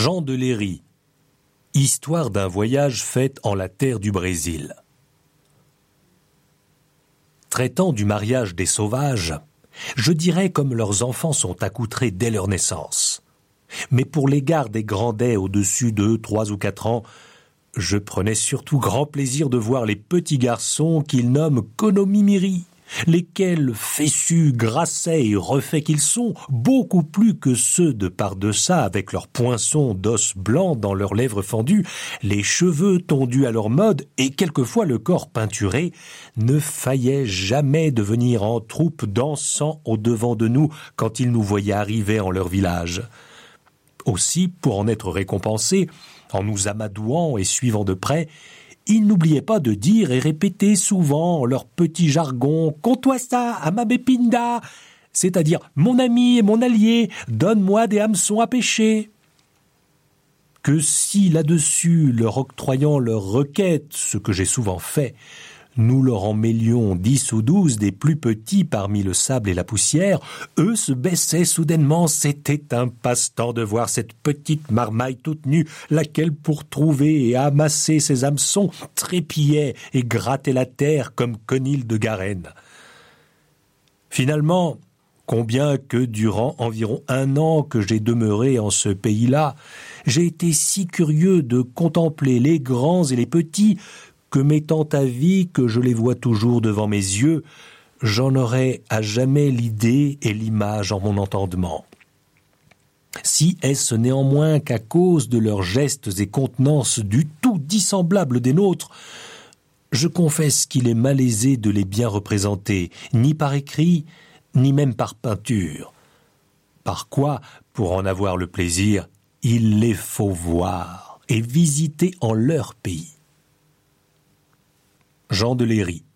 Jean de Léry. Histoire d'un voyage fait en la terre du Brésil. Traitant du mariage des sauvages, je dirais comme leurs enfants sont accoutrés dès leur naissance. Mais pour l'égard des grandets au-dessus de trois ou quatre ans, je prenais surtout grand plaisir de voir les petits garçons qu'ils nomment Konomimiri, lesquels, fessus, grassets et refaits qu'ils sont, beaucoup plus que ceux de par-deçà avec leurs poinçons d'os blancs dans leurs lèvres fendues, les cheveux tondus à leur mode et quelquefois le corps peinturé, ne faillaient jamais de venir en troupe dansant au devant de nous quand ils nous voyaient arriver en leur village. Aussi, pour en être récompensés, en nous amadouant et suivant de près, ils n'oubliaient pas de dire et répéter souvent leur petit jargon Compte-toi ça, à ma bépinda c'est-à-dire Mon ami et mon allié, donne-moi des hameçons à pêcher. Que si là-dessus, leur octroyant leur requête, ce que j'ai souvent fait, nous leur en mêlions dix ou douze des plus petits parmi le sable et la poussière, eux se baissaient soudainement. C'était un passe-temps de voir cette petite marmaille toute nue, laquelle, pour trouver et amasser ses hameçons, trépillait et grattait la terre comme Conil de Garenne. Finalement, combien que durant environ un an que j'ai demeuré en ce pays-là, j'ai été si curieux de contempler les grands et les petits que m'étant à vie que je les vois toujours devant mes yeux, j'en aurai à jamais l'idée et l'image en mon entendement. Si est-ce néanmoins qu'à cause de leurs gestes et contenances du tout dissemblables des nôtres, je confesse qu'il est malaisé de les bien représenter, ni par écrit, ni même par peinture. Par quoi, pour en avoir le plaisir, il les faut voir et visiter en leur pays. Jean de Léry